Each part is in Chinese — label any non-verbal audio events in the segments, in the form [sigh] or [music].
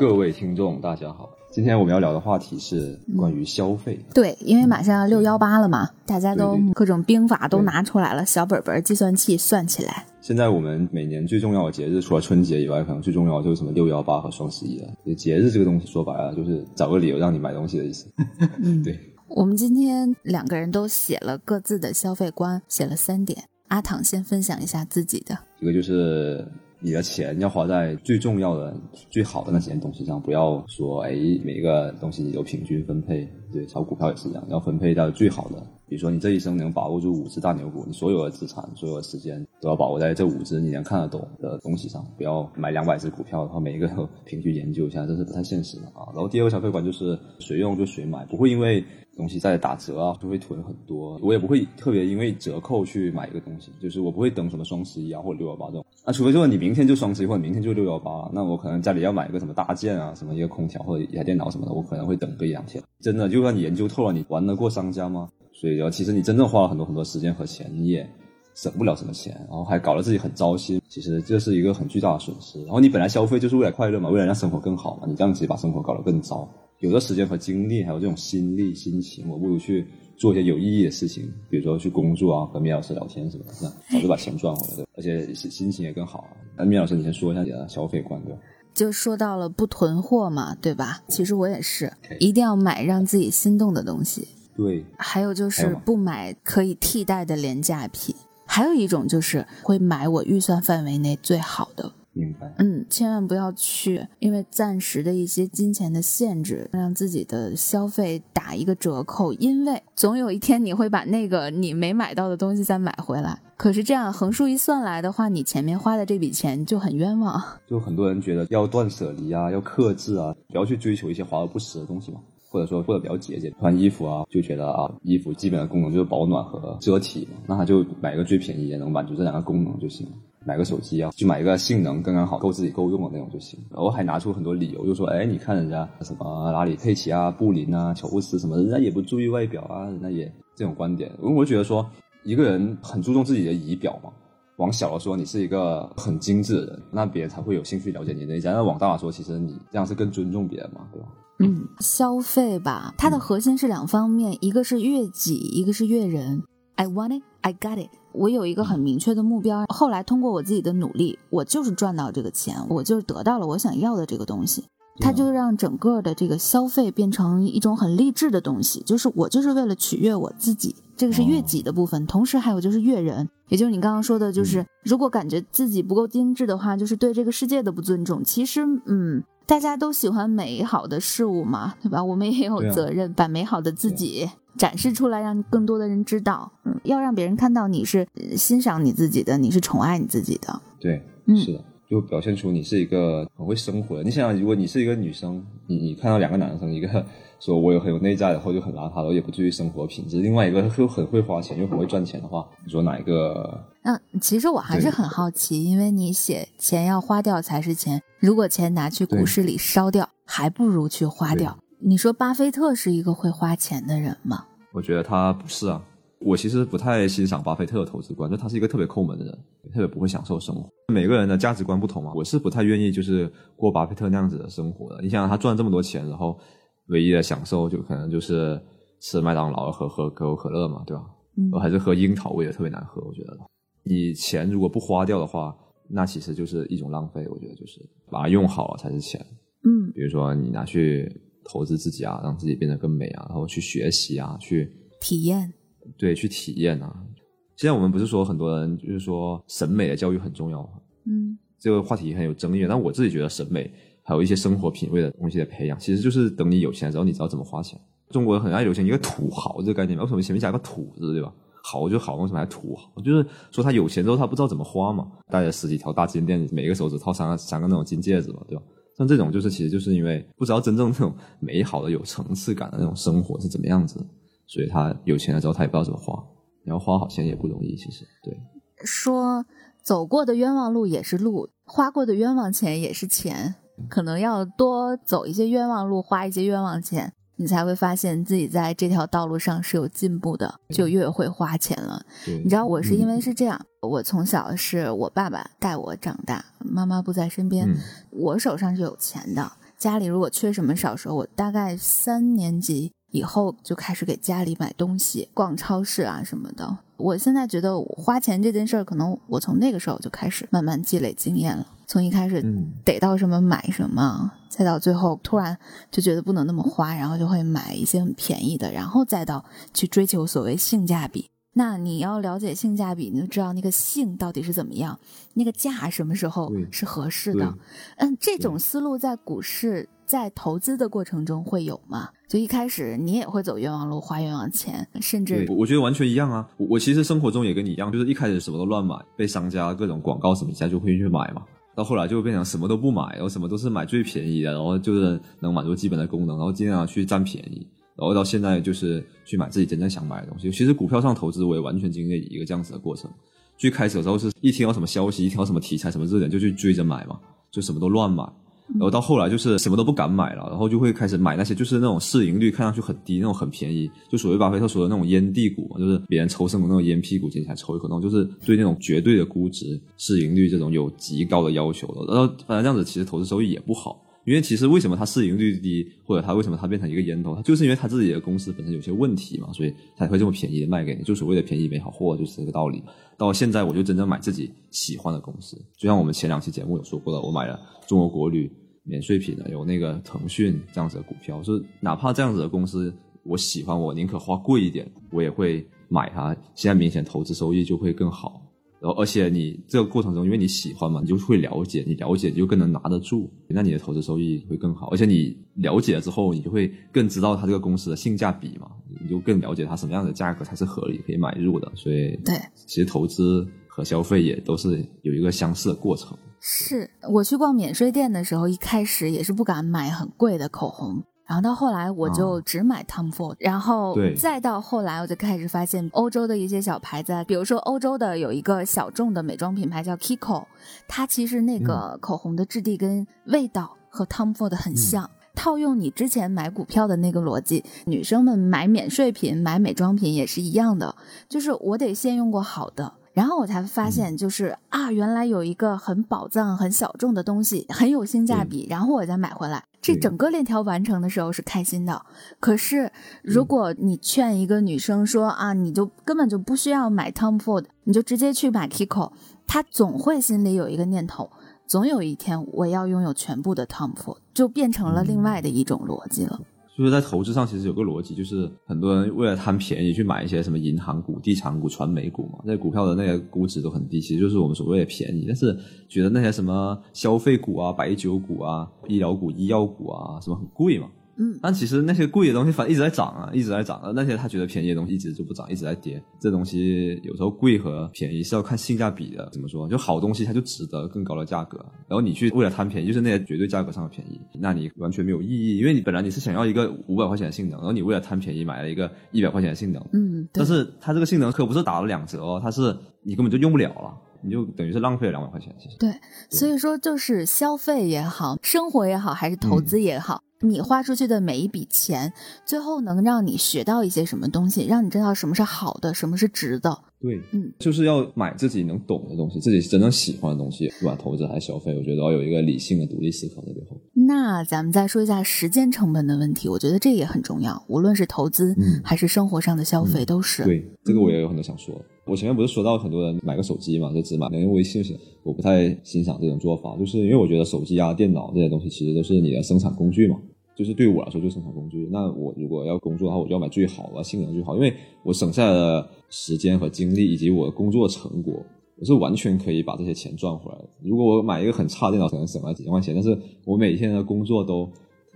各位听众，大家好，今天我们要聊的话题是关于消费。对，因为马上要六幺八了嘛，大家都各种兵法都拿出来了，小本本、计算器算起来。现在我们每年最重要的节日，除了春节以外，可能最重要的就是什么六幺八和双十一了。节日这个东西，说白了就是找个理由让你买东西的意思。[laughs] 嗯，对，我们今天两个人都写了各自的消费观，写了三点。阿躺先分享一下自己的。一个就是你的钱要花在最重要的、最好的那几件东西上，不要说哎每一个东西你都平均分配。对，炒股票也是一样，要分配到最好的。比如说你这一生能把握住五只大牛股，你所有的资产、所有的时间都要把握在这五只你能看得懂的东西上，不要买两百只股票，然后每一个都平均研究一下，这是不太现实的啊。然后第二个消费观就是谁用就谁买，不会因为东西在打折啊就会囤很多，我也不会特别因为折扣去买一个东西，就是我不会等什么双十一啊或者六幺八这种。那除非说你明天就双十一或者明天就六幺八，那我可能家里要买一个什么大件啊，什么一个空调或者一台电脑什么的，我可能会等个一两天。真的就算你研究透了，你玩得过商家吗？所以其实你真正花了很多很多时间和钱，你也省不了什么钱，然后还搞得自己很糟心，其实这是一个很巨大的损失。然后你本来消费就是为了快乐嘛，为了让生活更好嘛，你这样子把生活搞得更糟。有的时间和精力，还有这种心力、心情，我不如去做一些有意义的事情，比如说去工作啊，和米老师聊天什么的，那早就把钱赚回来，了而且心心情也更好。那米老师，你先说一下你的消费观，对吧？就说到了不囤货嘛，对吧？其实我也是一定要买让自己心动的东西。对，还有就是不买可以替代的廉价品。还有一种就是会买我预算范围内最好的。明白。嗯，千万不要去因为暂时的一些金钱的限制，让自己的消费打一个折扣，因为总有一天你会把那个你没买到的东西再买回来。可是这样横竖一算来的话，你前面花的这笔钱就很冤枉。就很多人觉得要断舍离啊，要克制啊，不要去追求一些华而不实的东西嘛。或者说过得比较节俭，穿衣服啊，就觉得啊，衣服基本的功能就是保暖和遮体嘛，那他就买一个最便宜的，能满足这两个功能就行了。买个手机啊，就买一个性能刚刚好够自己够用的那种就行。然后还拿出很多理由，就说，哎，你看人家什么拉里佩奇啊、布林啊、乔布斯什么，人家也不注意外表啊，人家也这种观点。因为我觉得说，一个人很注重自己的仪表嘛，往小了说，你是一个很精致的人，那别人才会有兴趣了解你的一家。那往大了说，其实你这样是更尊重别人嘛，对吧？嗯，消费吧，它的核心是两方面，一个是悦己，一个是悦人。I want it, I got it。我有一个很明确的目标，后来通过我自己的努力，我就是赚到这个钱，我就是得到了我想要的这个东西。它就让整个的这个消费变成一种很励志的东西，就是我就是为了取悦我自己，这个是悦己的部分。同时还有就是悦人，也就是你刚刚说的，就是如果感觉自己不够精致的话，就是对这个世界的不尊重。其实，嗯，大家都喜欢美好的事物嘛，对吧？我们也有责任把美好的自己展示出来，让更多的人知道。嗯，要让别人看到你是呃欣赏你自己的，你是宠爱你自己的。对，嗯是的，就表现出你是一个很会生活的。你想想，如果你是一个女生，你你看到两个男生，一个说我有很有内在，然后就很邋遢，然后也不注意生活品质；另外一个又很会花钱，又很会赚钱的话，你说哪一个？那其实我还是很好奇，因为你写钱要花掉才是钱，如果钱拿去股市里烧掉，还不如去花掉。你说巴菲特是一个会花钱的人吗？我觉得他不是啊。我其实不太欣赏巴菲特的投资观，就他是一个特别抠门的人，特别不会享受生活。每个人的价值观不同嘛，我是不太愿意就是过巴菲特那样子的生活的。你想想，他赚这么多钱，然后唯一的享受就可能就是吃麦当劳、喝喝可口可乐嘛，对吧？嗯我还是喝樱桃味的，特别难喝。我觉得，你钱如果不花掉的话，那其实就是一种浪费。我觉得就是把它用好了才是钱。嗯比如说你拿去投资自己啊，让自己变得更美啊，然后去学习啊，去体验。对，去体验啊。现在我们不是说很多人就是说审美的教育很重要，嗯这个话题很有争议。但我自己觉得审美还有一些生活品味的东西的培养，其实就是等你有钱之后，你知道怎么花钱。中国人很爱流行一个土豪这个概念，为什么前面加个土字，对吧？好就好，为什么还土豪？就是说他有钱之后，他不知道怎么花嘛，带着十几条大金链，每个手指套三个三个那种金戒指嘛，对吧？像这种就是其实就是因为不知道真正那种美好的、有层次感的那种生活是怎么样子，所以他有钱了之后，他也不知道怎么花。你要花好钱也不容易，其实对。说走过的冤枉路也是路，花过的冤枉钱也是钱，可能要多走一些冤枉路，花一些冤枉钱，你才会发现自己在这条道路上是有进步的，就越会花钱了。你知道我是因为嗯是这样，我从小是我爸爸带我长大，妈妈不在身边，嗯我手上是有钱的。家里如果缺什么少时候，我大概三年级以后就开始给家里买东西，逛超市啊什么的。我现在觉得花钱这件事儿，可能我从那个时候就开始慢慢积累经验了。从一开始逮到什么买什么，再到最后突然就觉得不能那么花，然后就会买一些很便宜的，然后再到去追求所谓性价比。那你要了解性价比，你就知道那个性到底是怎么样，那个价什么时候是合适的。嗯，这种思路在股市在投资的过程中会有吗？就一开始你也会走冤枉路，花冤枉钱，甚至我觉得完全一样啊。我我其实生活中也跟你一样，就是一开始什么都乱买，被商家各种广告什么一下就会去买嘛。到后来就变成什么都不买，然后什么都是买最便宜的，然后就是能满足基本的功能，然后尽量去占便宜。然后到现在就是去买自己真正想买的东西。其实股票上投资我也完全经历一个这样子的过程。最开始的时候是一听到什么消息，一听到什么题材、什么热点就去追着买嘛，就什么都乱买。然后到后来就是什么都不敢买了，然后就会开始买那些就是那种市盈率看上去很低、那种很便宜，就所谓巴菲特说的那种烟蒂股，就是别人抽剩的那种烟屁股，进来抽一口那种，就是对那种绝对的估值、市盈率这种有极高的要求的。然后反正这样子其实投资收益也不好。因为其实为什么它市盈率低，或者它为什么它变成一个烟头，它就是因为它自己的公司本身有些问题嘛，所以才会这么便宜的卖给你，就所谓的便宜没好货就是这个道理。到现在我就真正买自己喜欢的公司，就像我们前两期节目有说过的，我买了中国国旅免税品的，有那个腾讯这样子的股票，是哪怕这样子的公司我喜欢，我宁可花贵一点，我也会买它。现在明显投资收益就会更好。然后，而且你这个过程中，因为你喜欢嘛，你就会了解，你了解你就更能拿得住，那你的投资收益会更好。而且你了解了之后，你就会更知道它这个公司的性价比嘛，你就更了解它什么样的价格才是合理可以买入的。所以，对，其实投资和消费也都是有一个相似的过程。是我去逛免税店的时候，一开始也是不敢买很贵的口红。然后到后来，我就只买 Tom Ford，然后再到后来，我就开始发现欧洲的一些小牌子，比如说欧洲的有一个小众的美妆品牌叫 Kiko，它其实那个口红的质地跟味道和 Tom Ford 很像。套用你之前买股票的那个逻辑，女生们买免税品、买美妆品也是一样的，就是我得先用过好的。然后我才发现，就是啊，原来有一个很宝藏、很小众的东西，很有性价比，然后我再买回来。这整个链条完成的时候是开心的。可是，如果你劝一个女生说啊，你就根本就不需要买 Tom Ford，你就直接去买 Kiko，她总会心里有一个念头，总有一天我要拥有全部的 Tom Ford，就变成了另外的一种逻辑了。就是在投资上，其实有个逻辑，就是很多人为了贪便宜去买一些什么银行股、地产股、传媒股嘛，那股票的那个估值都很低，其实就是我们所谓的便宜。但是觉得那些什么消费股啊、白酒股啊、医疗股、医药股啊，什么很贵嘛。嗯，但其实那些贵的东西反正一直在涨啊，一直在涨啊。那些他觉得便宜的东西一直就不涨，一直在跌。这东西有时候贵和便宜是要看性价比的。怎么说？就好东西它就值得更高的价格。然后你去为了贪便宜，就是那些绝对价格上的便宜，那你完全没有意义。因为你本来你是想要一个五百块钱的性能，然后你为了贪便宜买了一个一百块钱的性能。嗯，但是它这个性能可不是打了两折哦，它是你根本就用不了了，你就等于是浪费了两百块钱。其实对，所以说就是消费也好，生活也好，还是投资也好。你花出去的每一笔钱，最后能让你学到一些什么东西，让你知道什么是好的，什么是值的。对，嗯，就是要买自己能懂的东西，自己真正喜欢的东西，不管投资还是消费，我觉得要有一个理性的独立思考在背后。那咱们再说一下时间成本的问题，我觉得这也很重要，无论是投资还是生活上的消费，都是。对，这个我也有很多想说。我前面不是说到很多人买个手机嘛，就只买能用微信就行，我不太欣赏这种做法，就是因为我觉得手机啊、电脑这些东西其实都是你的生产工具嘛。就是对我来说，就生产工具。那我如果要工作的话，我就要买最好的，性能最好，因为我省下来的时间和精力，以及我工作成果，我是完全可以把这些钱赚回来的。如果我买一个很差的电脑，可能省了几千块钱，但是我每天的工作都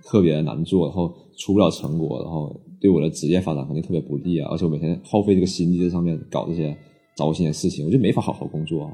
特别难做，然后出不了成果，然后对我的职业发展肯定特别不利啊！而且我每天耗费这个心力在上面搞这些糟心的事情，我就没法好好工作，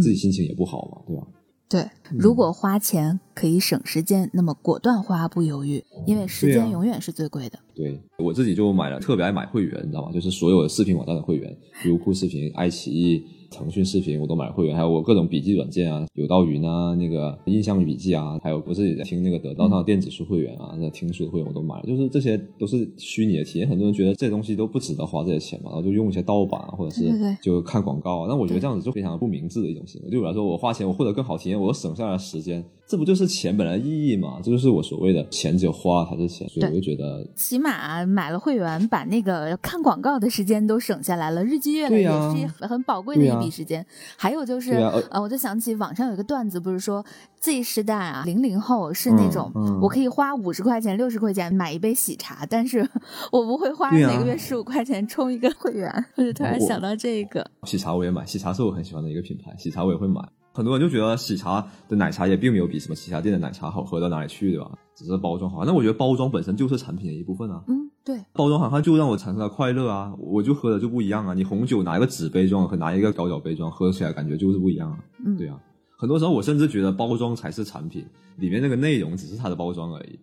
自己心情也不好嘛，对吧？对，如果花钱可以省时间，那么果断花不犹豫，因为时间永远是最贵的。对我自己就买了，特别爱买会员，你知道吗？就是所有的视频网站的会员，优酷视频、爱奇艺、腾讯视频我都买了会员，还有我各种笔记软件啊，有道云啊，那个印象笔记啊，还有我自己在听那个得到上的电子书会员啊，那听书的会员我都买了，就是这些都是虚拟的体验。很多人觉得这些东西都不值得花这些钱嘛，然后就用一些盗版啊，或者是就看广告啊。那我觉得这样子就非常不明智的一种行为。对我来说，我花钱我获得更好体验，我省下来的时间，这不就是钱本来意义嘛？这就是我所谓的钱只有花才是钱，所以我就觉得起码买了会员，把那个看广告的时间都省下来了，日积月累也是很宝贵的一笔时间。还有就是，啊呃呃，我就想起网上有一个段子，不是说 Z 时代啊，零零后是那种、嗯嗯我可以花五十块钱、六十块钱买一杯喜茶，但是 [laughs] 我不会花每个月十五块钱充一个会员。[laughs] 我就突然想到这个，喜茶我也买，喜茶是我很喜欢的一个品牌，喜茶我也会买。很多人就觉得喜茶的奶茶也并没有比什么其他店的奶茶好喝到哪里去，对吧？只是包装好看。那我觉得包装本身就是产品的一部分啊。嗯，对，包装好看就让我产生了快乐啊，我就喝的就不一样啊。你红酒拿一个纸杯装和拿一个高脚杯装，喝起来感觉就是不一样啊。嗯，对啊，很多时候我甚至觉得包装才是产品，里面那个内容只是它的包装而已。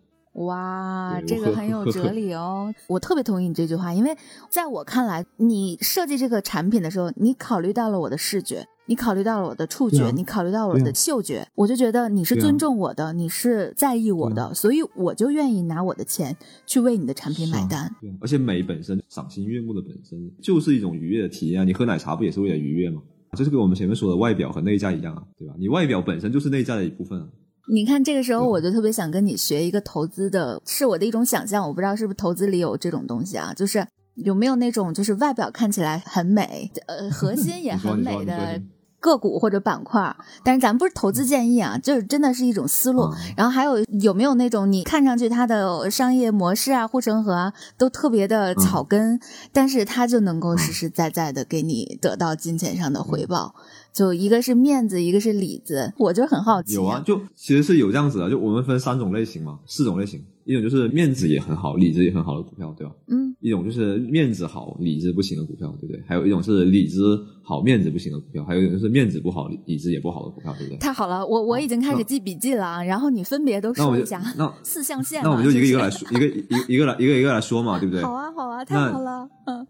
哇，这个很有哲理哦！我特别同意你这句话，因为在我看来，你设计这个产品的时候，你考虑到了我的视觉，你考虑到了我的触觉，啊你考虑到了我的嗅觉，我就觉得你是尊重我的，你是在意我的，所以我就愿意拿我的钱去为你的产品买单。而且美本身赏心悦目的本身就是一种愉悦的体验啊。你喝奶茶不也是为了愉悦吗？就是跟我们前面说的外表和内在一样啊，对吧？你外表本身就是内在的一部分啊。你看，这个时候我就特别想跟你学一个投资的，是我的一种想象，我不知道是不是投资里有这种东西啊，就是有没有那种就是外表看起来很美，呃，[laughs] 核心也很美的个股或者板块，但是咱们不是投资建议啊，就是真的是一种思路。嗯然后还有有没有那种你看上去它的商业模式啊、护城河啊都特别的草根，但是它就能够实实在在的给你得到金钱上的回报。就一个是面子，一个是里子，我就很好奇。有啊，就其实是有这样子的，就我们分三种类型嘛，四种类型，一种就是面子也很好，里子也很好的股票，对吧？嗯，一种就是面子好，里子不行的股票，对不对？还有一种是里子好，面子不行的股票，还有一种就是面子不好，里子也不好的股票，对不对？太好了，我我已经开始记笔记了啊，然后你分别都说一下那 [laughs] 四象限嘛。那我们就一个一个来说，一个一个一个来一个一个来说嘛，对不对？好啊，好啊，太好了，嗯。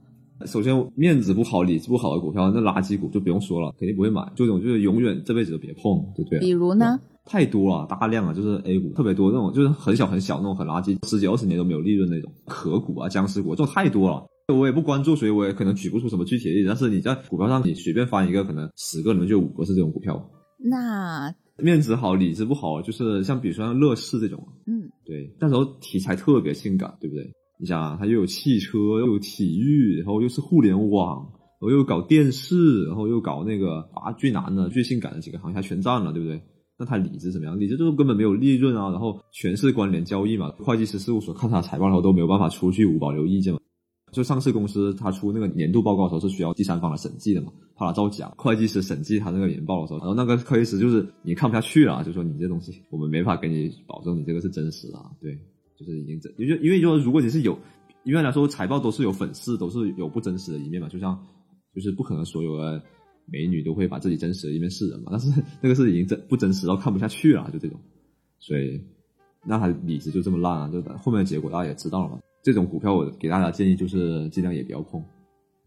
首先，面子不好、里子不好的股票，那垃圾股就不用说了，肯定不会买。这种就是永远这辈子都别碰，对不对？比如呢？太多了，大量啊，就是 A 股特别多那种，就是很小很小那种很垃圾，十几二十年都没有利润那种壳股啊、僵尸股这种太多了。我也不关注，所以我也可能举不出什么具体的例子。但是你在股票上，你随便翻一个，可能十个里面就有五个是这种股票。那面子好，里子不好，就是像比如说像乐视这种，嗯，对，那时候题材特别性感，对不对？你想啊，它又有汽车，又有体育，然后又是互联网，然后又搞电视，然后又搞那个啊最难的、最性感的几个行业，它全占了，对不对？那他理智怎么样？理智就是根本没有利润啊，然后全是关联交易嘛。会计师事务所看他财报，然后都没有办法出具无保留意见嘛。就上市公司他出那个年度报告的时候是需要第三方来审计的嘛，怕它造假。会计师审计他那个年报的时候，然后那个会计师就是你看不下去了，就说你这东西我们没法给你保证你这个是真实的啊，对，就是已经真，因为因为就说如果你是有，一般来说财报都是有粉饰，都是有不真实的一面嘛，就像就是不可能所有的美女都会把自己真实的一面示人嘛，但是 [laughs] 那个是已经真不真实到看不下去了，就这种，所以那它理智就这么烂啊，就后面的结果大家也知道了嘛。这种股票我给大家建议就是尽量也不要碰，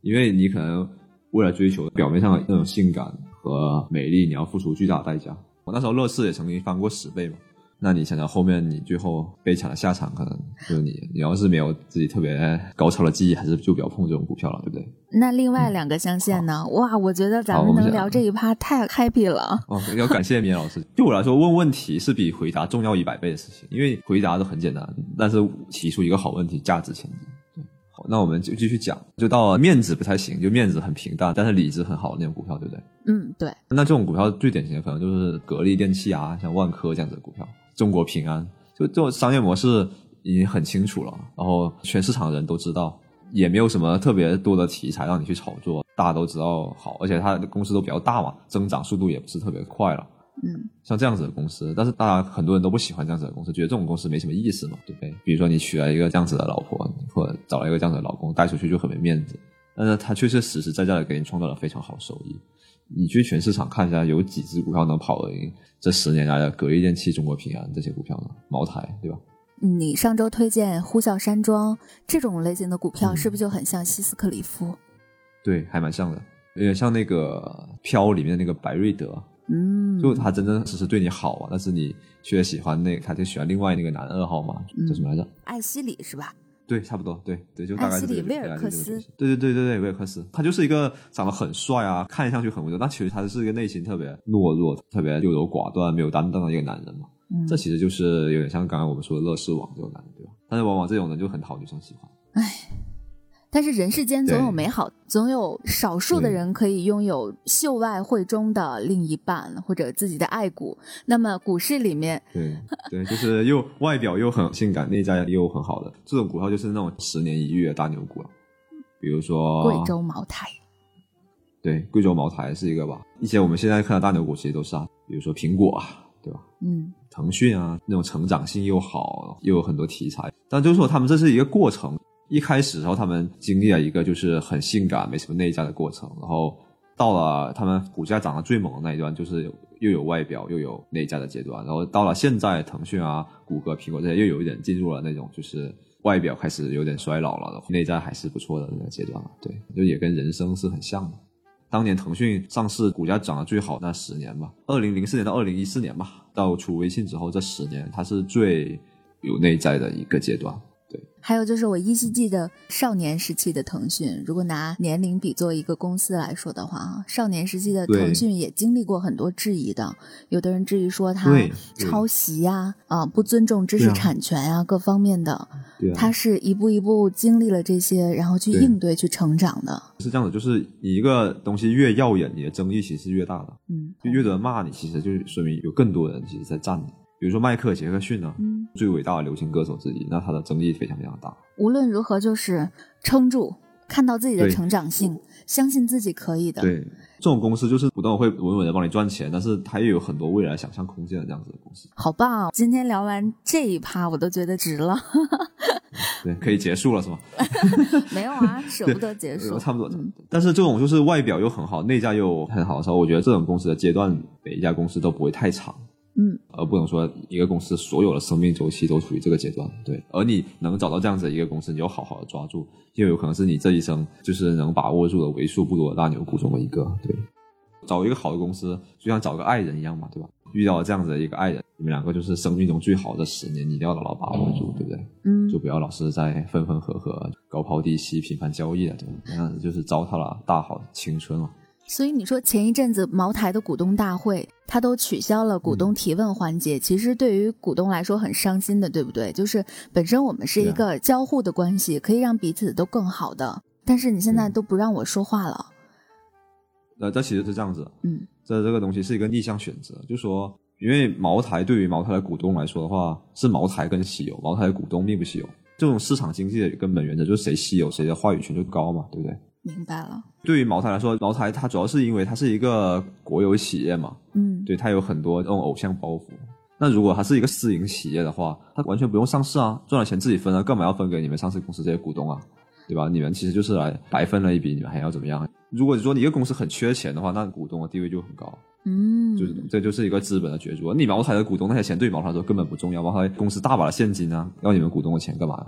因为你可能为了追求表面上的那种性感和美丽，你要付出巨大的代价。我那时候乐视也曾经翻过十倍嘛，那你想想后面你最后悲惨的下场，可能就是你你要是没有自己特别高超的技艺，还是就不要碰这种股票了，对不对？那另外两个象限呢？哇，我觉得咱们能聊这一趴太 happy 了。哦，要感谢米老师。对我来说，问问题是比回答重要一百倍的事情，因为回答都很简单，但是提出一个好问题，价值千金。对，好，那我们就继续讲，就到了面子不太行，就面子很平淡，但是理智很好的那种股票，对不对？嗯，对，那这种股票最典型的可能就是格力电器啊，像万科这样子的股票，中国平安，就这种商业模式已经很清楚了，然后全市场的人都知道，也没有什么特别多的题材让你去炒作，大家都知道好，而且它的公司都比较大嘛，增长速度也不是特别快了。嗯，像这样子的公司，但是大家很多人都不喜欢这样子的公司，觉得这种公司没什么意思嘛，对不对？比如说你娶了一个这样子的老婆，或者找了一个这样子的老公，带出去就很没面子，但是他却是实实在在的给你创造了非常好收益。你去全市场看一下，有几只股票能跑赢这十年来的格力电器、中国平安这些股票呢？茅台，对吧？你上周推荐呼啸山庄这种类型的股票，嗯是不是就很像希斯克里夫？对，还蛮像的。有点像那个《飘》里面的那个白瑞德，嗯，就他真的只是对你好啊，但是你却喜欢那，他就喜欢另外那个男二号嘛，叫什么来着？艾希里是吧？对，差不多，对对，就大概是这个艾希里威尔克斯是对对对对对，威尔克斯，他就是一个长得很帅啊，看上去很温柔，但其实他是一个内心特别懦弱、特别优柔寡断、没有担当的一个男人嘛。嗯这其实就是有点像刚刚我们说的乐视网这种男人，对吧？但是往往这种人就很讨女生喜欢。但是人世间总有美好，总有少数的人可以拥有秀外慧中的另一半或者自己的爱股。那么股市里面，对对，就是又外表又很性感，内在又很好的这种股票，就是那种十年一遇的大牛股了。比如说贵州茅台，对贵州茅台是一个吧，一些我们现在看的大牛股其实都是啊，比如说苹果啊，对吧？嗯腾讯啊，那种成长性又好，又有很多题材。但就是说，他们这是一个过程。一开始的时候，他们经历了一个就是很性感、没什么内在的过程，然后到了他们股价涨得最猛的那一段，就是又有外表又有内在的阶段。然后到了现在，腾讯啊、谷歌、苹果这些又有一点进入了那种就是外表开始有点衰老了，内在还是不错的那个阶段了。对，就也跟人生是很像的。当年腾讯上市，股价涨得最好那十年吧，二零零四年到二零一四年吧，到出微信之后这十年，它是最有内在的一个阶段。对，还有就是我依稀记得少年时期的腾讯，如果拿年龄比作一个公司来说的话，啊，少年时期的腾讯也经历过很多质疑的，有的人质疑说它对对。抄袭呀、啊，不尊重知识产权呀、各方面的，他啊，它是一步一步经历了这些，然后去应对、去成长的。是这样的，就是你一个东西越耀眼，你的争议其实是越大的，嗯，就越多人骂你，其实就说明有更多人其实在赞你。比如说迈克尔·杰克逊呢、嗯，最伟大的流行歌手之一，那他的争议非常非常大。无论如何，就是撑住，看到自己的成长性，相信自己可以的。对，这种公司就是不断会稳稳的帮你赚钱，但是它也有很多未来想象空间的这样子的公司。好棒、啊！今天聊完这一趴，我都觉得值了。[laughs] 对，可以结束了是吗？[laughs] 没有啊，舍不得结束。呃差不多。嗯但是这种就是外表又很好，内在又很好的时候，我觉得这种公司的阶段，每一家公司都不会太长。嗯，而不能说一个公司所有的生命周期都处于这个阶段，对。而你能找到这样子的一个公司，你就好好的抓住，因为有可能是你这一生就是能把握住的为数不多的大牛股中的一个，[laughs] 对。找一个好的公司，就像找个爱人一样嘛，对吧？遇到这样子的一个爱人，你们两个就是生命中最好的十年，你一定要牢牢把握住，对不对？嗯就不要老是在分分合合、高抛低吸、频繁交易了，对吧？那样子就是糟蹋了大好青春了。所以你说前一阵子茅台的股东大会，它都取消了股嗯东提问环节，其实对于股东来说很伤心的，对不对？就是本身我们是一个交互的关系，可以让彼此都更好的，但是你现在嗯都不让我说话了，那这其实是这样子，嗯这这个东西是一个逆向选择，就说，因为茅台对于茅台的股东来说的话，是茅台更稀有，茅台的股东并不稀有。这种市场经济的根本原则就是谁稀有，谁的话语权就高嘛，对不对？明白了，对于茅台来说，茅台它主要是因为它是一个国有企业嘛，嗯对，它有很多这种偶像包袱。那如果它是一个私营企业的话，它完全不用上市啊，赚了钱自己分啊，干嘛要分给你们上市公司这些股东啊？对吧？你们其实就是来白分了一笔，你们还要怎么样？如果说你一个公司很缺钱的话，那股东的地位就很高。嗯，就是这就是一个资本的角逐。你茅台的股东那些钱对茅台来说根本不重要，茅台公司大把的现金啊，要你们股东的钱干嘛呀？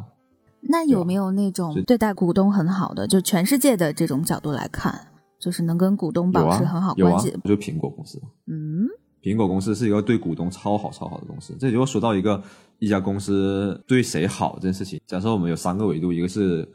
那有没有那种对待股东很好的，就全世界的这种角度来看，就是能跟股东保持很好啊，有啊关系？，就苹果公司。嗯苹果公司是一个对股东超好超好的公司。这就说到一个一家公司对谁好这件事情。假设我们有三个维度，一个是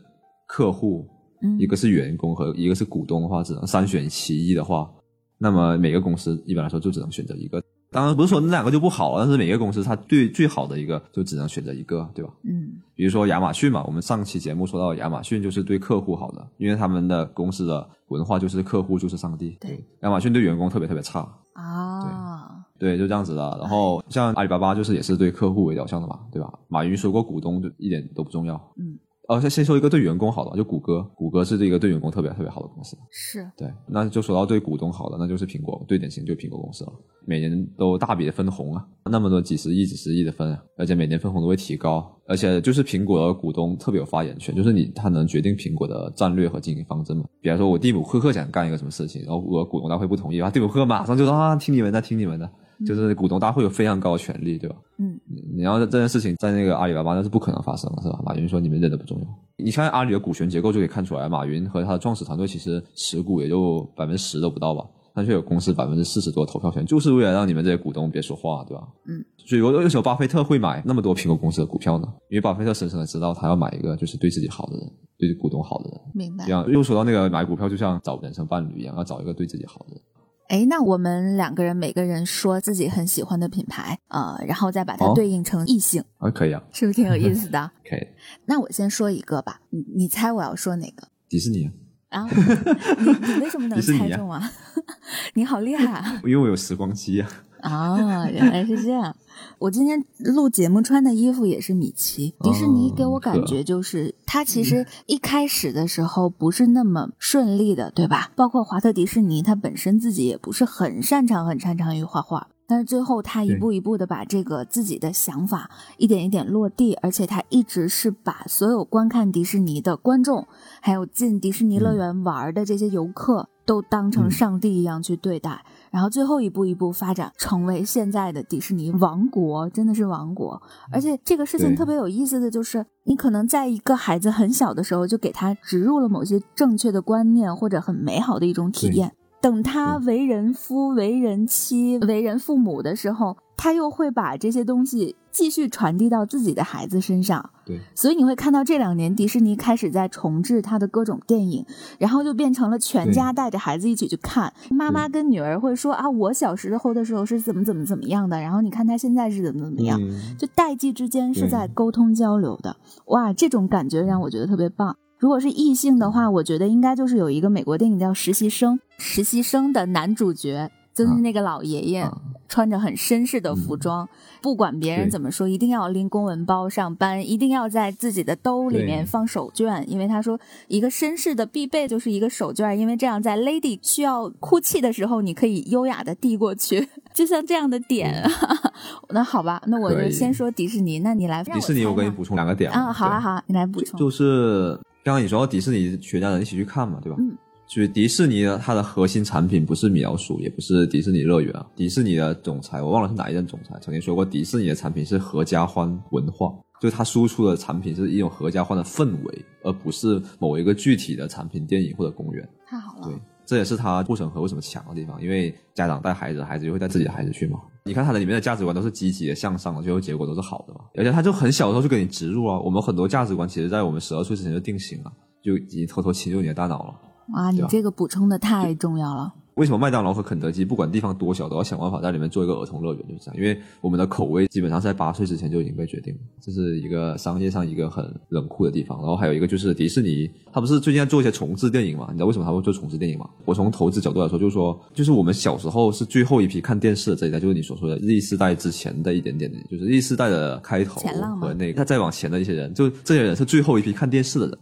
客户，嗯，一个是员工和一个是股东的话，只能三选其一的话，那么每个公司一般来说就只能选择一个。当然不是说那两个就不好，但是每个公司它对最好的一个就只能选择一个，对吧？嗯比如说亚马逊嘛，我们上期节目说到亚马逊就是对客户好的，因为他们的公司的文化就是客户就是上帝。对，亚马逊对员工特别特别差，啊，对，就这样子的。然后像阿里巴巴就是也是对客户为导向的嘛，对吧？马云说过股东就一点都不重要。嗯，呃，先先说一个对员工好的，就谷歌，谷歌是这个对员工特别特别好的公司。是对，那就说到对股东好的，那就是苹果，最典型就是苹果公司了，每年都大笔的分红啊，那么多几十亿、几十亿的分啊，而且每年分红都会提高，而且就是苹果的股东特别有发言权，就是你他能决定苹果的战略和经营方针嘛。比方说，我蒂姆·库克想干一个什么事情，然后我股东大会不同意，然后蒂姆·库克马上就说啊，听你们的，听你们的，就是股东大会有非常高的权利，对吧？嗯你你要这件事情在那个阿里巴巴那是不可能发生的，是吧？马云说你们认的不重要。你看阿里的股权结构就可以看出来，马云和他的创始团队其实持股也就百分之十都不到吧，但却有公司百分之四十多的投票权，就是为了让你们这些股东别说话，对吧？嗯。所以，我为什么巴菲特会买那么多苹果公司的股票呢？因为巴菲特深深的知道，他要买一个就是对自己好的人，对股东好的人。明白。这样又说到那个买股票，就像找人生伴侣一样，要找一个对自己好的人。哎，那我们两个人每个人说自己很喜欢的品牌，呃，然后再把它对应成异性啊，可以啊，是不是挺有意思的？[laughs] 可以。那我先说一个吧，你你猜我要说哪个？迪士尼。啊，你你为什么能猜中啊？[laughs] 你好厉害啊！[laughs] 因为我有时光机啊。哦，原来是这样。我今天录节目穿的衣服也是米奇。迪士尼给我感觉就是，它其实一开始的时候不是那么顺利的，对吧？包括华特迪士尼，他本身自己也不是很擅长、很擅长于画画。但是最后，他一步一步的把这个自己的想法一点一点落地，而且他一直是把所有观看迪士尼的观众，还有进迪士尼乐园玩的这些游客，都当成上帝一样去对待。然后最后一步一步发展，成为现在的迪士尼王国，真的是王国。而且这个事情特别有意思的就是，你可能在一个孩子很小的时候就给他植入了某些正确的观念，或者很美好的一种体验。等他为人夫、为人妻、为人父母的时候，他又会把这些东西继续传递到自己的孩子身上。对，所以你会看到这两年迪士尼开始在重置他的各种电影，然后就变成了全家带着孩子一起去看。妈妈跟女儿会说啊，我小时候的时候是怎么怎么怎么样的，然后你看他现在是怎么怎么样，就代际之间是在沟通交流的。哇，这种感觉让我觉得特别棒。如果是异性的话，我觉得应该就是有一个美国电影叫《实习生》，实习生的男主角就是那个老爷爷，穿着很绅士的服装，不管别人怎么说，一定要拎公文包上班，一定要在自己的兜里面放手绢，因为他说一个绅士的必备就是一个手绢，因为这样在 lady 需要哭泣的时候，你可以优雅的递过去，[laughs] 就像这样的点。[laughs] 那好吧，那我就先说迪士尼，那你来。迪士尼，我给你补充两个点啊，好啊，好，你来补充，就是。刚刚你说迪士尼全家人一起去看嘛，对吧？嗯。就是迪士尼的它的核心产品不是米老鼠，也不是迪士尼乐园啊。迪士尼的总裁我忘了是哪一任总裁曾经说过，迪士尼的产品是合家欢文化，就是它输出的产品是一种合家欢的氛围，而不是某一个具体的产品、电影或者公园。太好了。对，这也是它护城河为什么强的地方，因为家长带孩子，孩子就会带自己的孩子去嘛。你看它的里面的价值观都是积极的、向上的，最后结果都是好的嘛。而且它就很小的时候就给你植入啊，我们很多价值观其实在我们十二岁之前就定型了。就已经偷偷侵入你的大脑了。哇，你这个补充的太重要了。为什么麦当劳和肯德基不管地方多小都要想办法在里面做一个儿童乐园？就是这样，因为我们的口味基本上在八岁之前就已经被决定了，这是一个商业上一个很冷酷的地方。然后还有一个就是迪士尼，他不是最近在做一些重置电影嘛？你知道为什么他会做重置电影吗？我从投资角度来说，就是说，就是我们小时候是最后一批看电视的这一代，就是你所说的 Z 世代之前的一点点的，就是 Z 世代的开头和那个再往前的一些人，就这些人是最后一批看电视的人。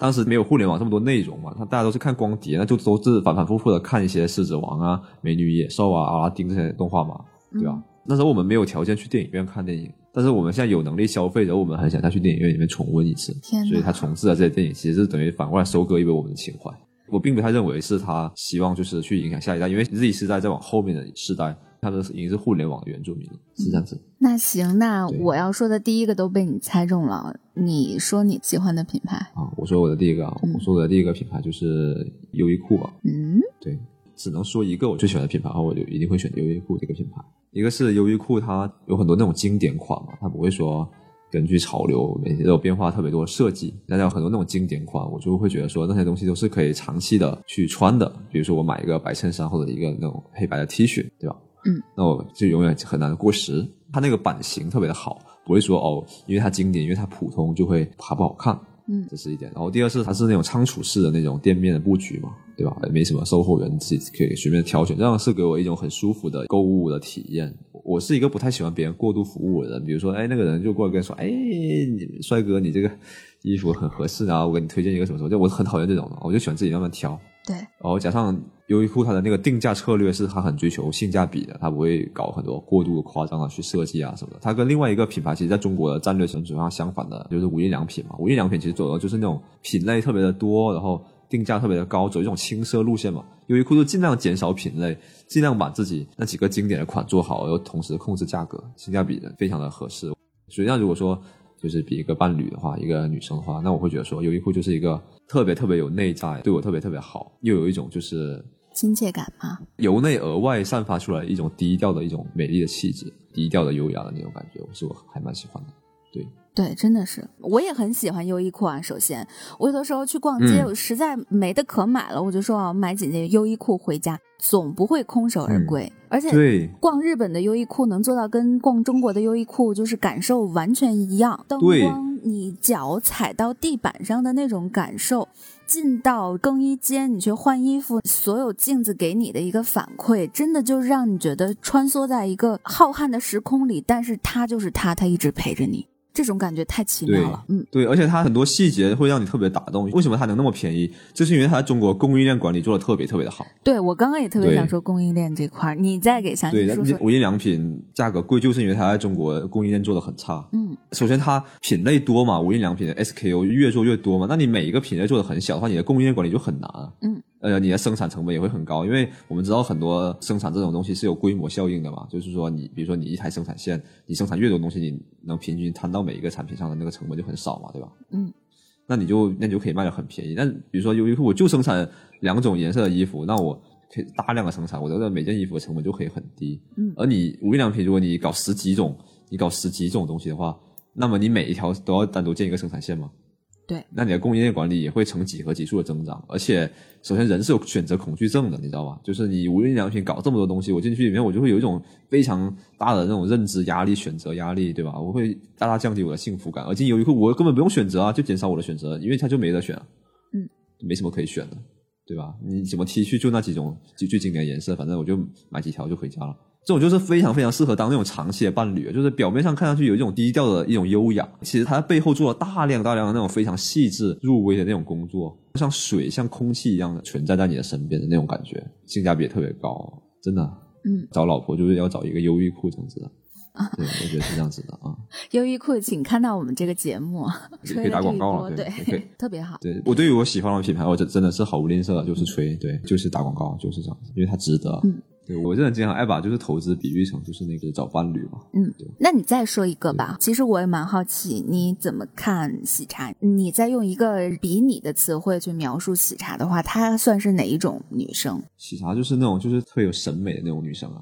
嗯，当时没有互联网这么多内容嘛，他大家都是看光碟，那就都是反反复复的看一些《狮子王》啊、《美女野兽》啊、《阿拉丁》这些动画嘛，对吧？那时候我们没有条件去电影院看电影，但是我们现在有能力消费，然后我们很想再去电影院里面重温一次。所以他重置了这些电影，其实是等于反过来收割一波我们的情怀。我并不太认为是他希望就是去影响下一代，因为 Z 世代再往后面的世代。他们已经是互联网的原住民了，是这样子。那行，那我要说的第一个都被你猜中了。你说你喜欢的品牌啊？我说我的第一个，我说我的第一个品牌就是优衣库吧。嗯，对，只能说一个我最喜欢的品牌，我就一定会选优衣库这个品牌。一个是优衣库，它有很多那种经典款嘛，它不会说根据潮流每天都有变化特别多的设计，但是有很多那种经典款，我就会觉得说那些东西都是可以长期的去穿的。比如说我买一个白衬衫或者一个那种黑白的 T 恤，对吧？嗯，那我就永远很难过时。它那个版型特别的好，不会说哦，因为它经典，因为它普通就会它不好看。嗯，这是一点。然后第二是它是那种仓储式的那种店面的布局嘛，对吧？没什么售货员自己可以随便挑选，这样是给我一种很舒服的购物的体验。我是一个不太喜欢别人过度服务的人，比如说，哎，那个人就过来跟说，哎，你帅哥，你这个衣服很合适啊，我给你推荐一个什么什么，就我很讨厌这种的，我就喜欢自己慢慢挑。对，然后加上优衣库它的那个定价策略是它很追求性价比的，它不会搞很多过度夸张的去设计啊什么的。它跟另外一个品牌其实在中国的战略是主要相反的，就是无印良品嘛。无印良品其实走的就是那种品类特别的多，然后定价特别的高，走一种轻奢路线嘛。优衣库就尽量减少品类，尽量把自己那几个经典的款做好，然后同时控制价格，性价比的非常的合适。所以那如果说就是比一个伴侣的话，一个女生的话，那我会觉得说优衣库就是一个特别特别有内在，对我特别特别好，又有一种就是亲切感嘛？由内而外散发出来一种低调的一种美丽的气质，低调的优雅的那种感觉，我是我还蛮喜欢的。对，对，真的是，我也很喜欢优衣库啊。首先，我有的时候去逛街，嗯我实在没得可买了，我就说啊，买几件优衣库回家，总不会空手而归。而且，嗯对逛日本的优衣库能做到跟逛中国的优衣库就是感受完全一样，灯对光，你脚踩到地板上的那种感受。进到更衣间，你去换衣服，所有镜子给你的一个反馈，真的就让你觉得穿梭在一个浩瀚的时空里，但是他就是他，他一直陪着你，这种感觉太奇妙了。嗯，对，而且它很多细节会让你特别打动。为什么它能那么便宜？就是因为它在中国供应链管理做的特别特别的好。对我刚刚也特别想说供应链这块儿，你再给详细对，说说。无印良品价格贵，就是因为它在中国供应链做的很差。嗯，首先它品类多嘛，无印良品的 SKU 越做越多嘛，那你每一个品类做的很小的话，你的供应链管理就很难。嗯，呃，你的生产成本也会很高，因为我们知道很多生产这种东西是有规模效应的嘛，就是说你比如说你一台生产线，你生产越多东西，你能平均摊到每一个产品上的那个成本就很少嘛，对吧？嗯，那你就那你就可以卖的很便宜。但比如说优衣库，我就生产两种颜色的衣服，那我可以大量的生产，我觉得每件衣服的成本就可以很低。嗯而你无印良品，如果你搞十几种，你搞十几种东西的话，那么你每一条都要单独建一个生产线吗？对，那你的供应链管理也会呈几何级数的增长，而且首先人是有选择恐惧症的，你知道吧？就是你无印良品搞这么多东西，我进去里面我就会有一种非常大的那种认知压力、选择压力，对吧？我会大大降低我的幸福感。而进优衣库，我根本不用选择啊，就减少我的选择，因为它就没得选啊，嗯，没什么可以选的，对吧？你怎么 T 恤就那几种最最经典的颜色，反正我就买几条就回家了。这种就是非常非常适合当那种长期的伴侣，就是表面上看上去有一种低调的一种优雅，其实他背后做了大量大量的那种非常细致入微的那种工作，像水、像空气一样的存在在你的身边的那种感觉，性价比也特别高，真的。嗯，找老婆就是要找一个优衣库这样子的，对，我觉得是这样子的啊。[laughs] 优衣库，请看到我们这个节目，[laughs] 也可以打广告了对对，[laughs] 特别好。对我对于我喜欢的品牌，我真真的是毫无吝啬的，就是吹，对，就是打广告，就是这样子，因为它值得。嗯，对我真的经常爱把就是投资比喻成就是那个找伴侣嘛。嗯，那你再说一个吧。其实我也蛮好奇，你怎么看喜茶？你再用一个比拟的词汇去描述喜茶的话，她算是哪一种女生？喜茶就是那种就是特别有审美的那种女生啊。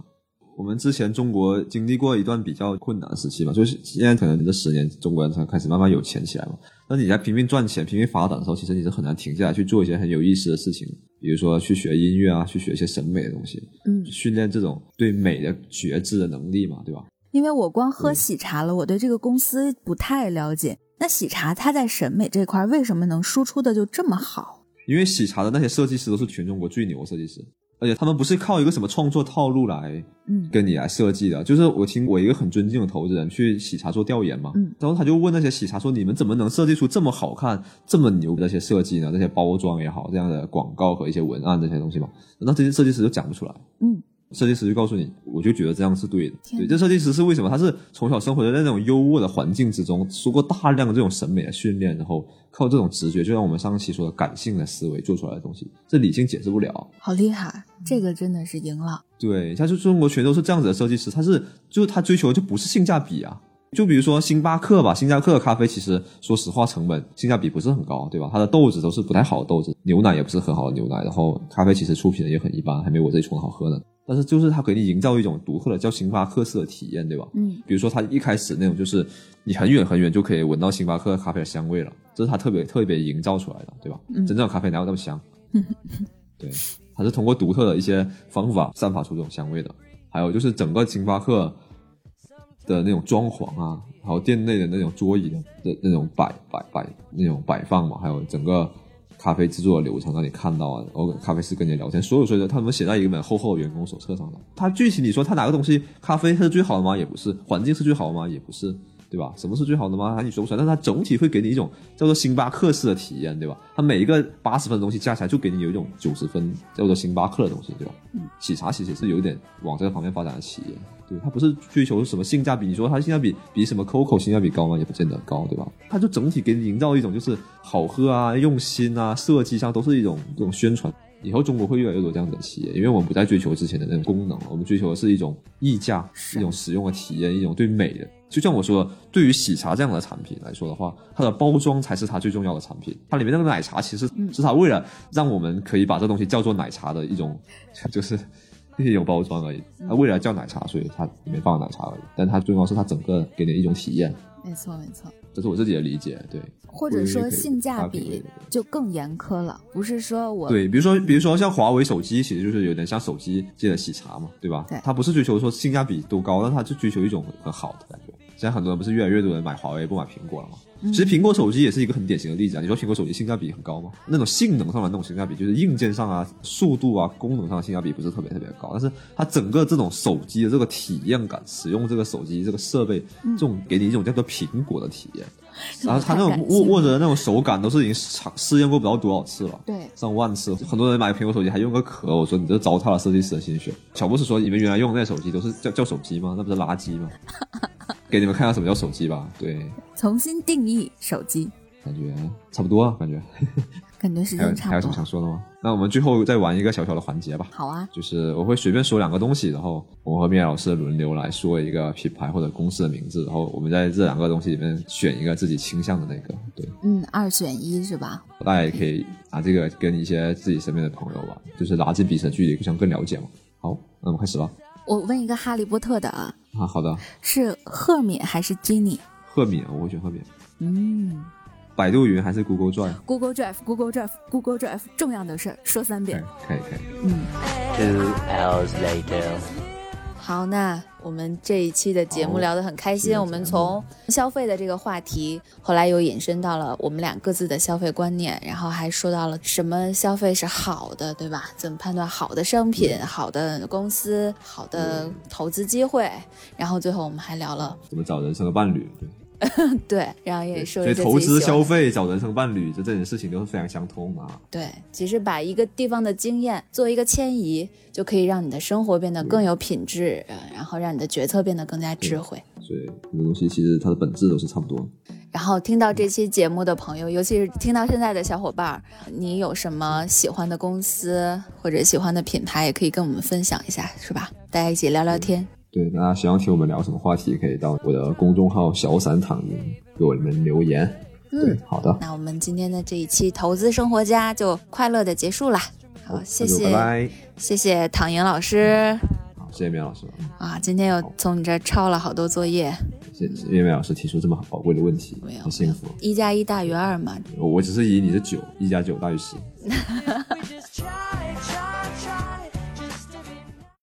我们之前中国经历过一段比较困难时期嘛，就是现在可能这十年中国人才开始慢慢有钱起来嘛。那你在拼命赚钱、拼命发展的时候，其实你是很难停下来去做一些很有意思的事情，比如说去学音乐啊，去学一些审美的东西，嗯，训练这种对美的觉知的能力嘛，对吧？因为我光喝喜茶了，我对这个公司不太了解。那喜茶它在审美这块为什么能输出的就这么好？因为喜茶的那些设计师都是全中国最牛的设计师，而且他们不是靠一个什么创作套路来嗯跟你来设计的。就是我听我一个很尊敬的投资人去喜茶做调研嘛，嗯然后他就问那些喜茶说：“你们怎么能设计出这么好看、这么牛的那些设计呢？那些包装也好，这样的广告和一些文案这些东西嘛？”那这些设计师就讲不出来。嗯，设计师就告诉你，我就觉得这样是对的。对，这设计师是为什么？他是从小生活在那种优渥的环境之中，受过大量的这种审美的训练，然后靠这种直觉，就像我们上期说的感性的思维做出来的东西，这理性解释不了。好厉害，这个真的是赢了。对，他就中国全都是这样子的设计师，他是就是他追求的就不是性价比啊。就比如说星巴克吧，星巴克的咖啡其实说实话成本性价比不是很高，对吧？它的豆子都是不太好的豆子，牛奶也不是很好的牛奶，然后咖啡其实出品的也很一般，还没我这里冲的好喝呢。但是就是它给你营造一种独特的叫星巴克式的体验，对吧？嗯比如说它一开始那种就是你很远很远就可以闻到星巴克咖啡的香味了，这是它特别特别营造出来的，对吧？嗯真正的咖啡哪有那么香？[laughs] 对，它是通过独特的一些方法散发出这种香味的。还有就是整个星巴克的那种装潢啊，还有店内的那种桌椅的的那种摆摆摆那种摆放嘛，还有整个咖啡制作的流程让你看到啊，然后咖啡师跟你聊天，所有所有的他们写在一本厚厚的员工手册上的。他具体你说他哪个东西咖啡是最好的吗？也不是，环境是最好的吗？也不是。对吧？什么是最好的吗？你说不出来，但是它总体会给你一种叫做星巴克式的体验，对吧？它每一个八十分的东西加起来，就给你有一种九十分叫做星巴克的东西，对吧？嗯，喜茶其实是有一点往这个方面发展的企业，对，它不是追求什么性价比。你说它性价比比什么 COCO 性价比高吗？也不见得高，对吧？它就整体给你营造一种就是好喝啊、用心啊、设计上都是一种这种宣传。以后中国会越来越多这样的企业，因为我们不再追求之前的那种功能，我们追求的是一种溢价，一种使用的体验，一种对美的。就像我说的，对于喜茶这样的产品来说的话，它的包装才是它最重要的产品。它里面那个奶茶其实是它为了让我们可以把这东西叫做奶茶的一种，就是 [laughs] 一种包装而已。它为了叫奶茶，所以它里面放了奶茶而已。但它最重要是它整个给你一种体验，没错没错。这是我自己的理解。对，或者说性价比就更严苛了，不是说我对，比如说，比如说像华为手机，其实就是有点像手机界的喜茶嘛，对吧？对它不是追求说性价比多高，但它就追求一种很好的感觉。现在很多人不是越来越多人买华为不买苹果了吗？嗯其实苹果手机也是一个很典型的例子啊。你说苹果手机性价比很高吗？那种性能上的那种性价比，就是硬件上啊、速度啊、功能上的性价比不是特别特别高，但是它整个这种手机的这个体验感，使用这个手机这个设备，嗯这种给你一种叫做苹果的体验。然后他那种握握着的那种手感，都是已经尝试验过不知道多少次了。对上万次，很多人买苹果手机还用个壳，我说你这糟蹋了设计师的心血。乔布斯说你们原来用的那手机都是叫叫手机吗？那不是垃圾吗？[laughs] 给你们看看什么叫手机吧。对，重新定义手机，感觉差不多啊，感觉感觉时还有间差不多还有什么想。说的吗？那我们最后再玩一个小小的环节吧。好啊，就是我会随便说两个东西，然后我和米娅老师轮流来说一个品牌或者公司的名字，然后我们在这两个东西里面选一个自己倾向的那个。对，嗯，二选一是吧？大家也可以拿这个跟一些自己身边的朋友吧，就是拉近彼此的距离，互相更了解嘛。好，那我们开始吧。我问一个哈利波特的啊，啊，好的，是赫敏还是基尼？赫敏，我会选赫敏。嗯百度云还是 Google Drive？，Google Drive，Google Drive，Google Drive，重要的事儿说三遍。，可以，可以。嗯，Two hours later. 好，那我们这一期的节目聊得很开心，我们从消费的这个话题，后来又引申到了我们俩各自的消费观念，然后还说到了什么消费是好的，对吧？怎么判断好的商品、好的公司、好的投资机会，然后最后我们还聊了怎么找人生的伴侣？对，[laughs] 然后也说所以投资、消费、找人生伴侣，这这件事情都是非常相通的啊。对，其实把一个地方的经验做一个迁移，就可以让你的生活变得更有品质，呃然后让你的决策变得更加智慧。所以很多东西其实它的本质都是差不多。然后听到这期节目的朋友，尤其是听到现在的小伙伴儿，你有什么喜欢的公司或者喜欢的品牌，也可以跟我们分享一下，是吧？大家一起聊聊天。对，大家希望听我们聊什么话题，可以到我的公众号“小散躺赢”给我们留言。嗯，好的，那我们今天的这一期投资生活家就快乐的结束啦。好，谢谢，拜拜。谢谢躺赢老师好，谢谢苗老师，啊，今天又从你这儿抄了好多作业，谢谢梅老师提出这么宝贵的问题没有，很幸福。一加一大于二嘛，我只是以你的九，一加九大于十。[laughs] We just try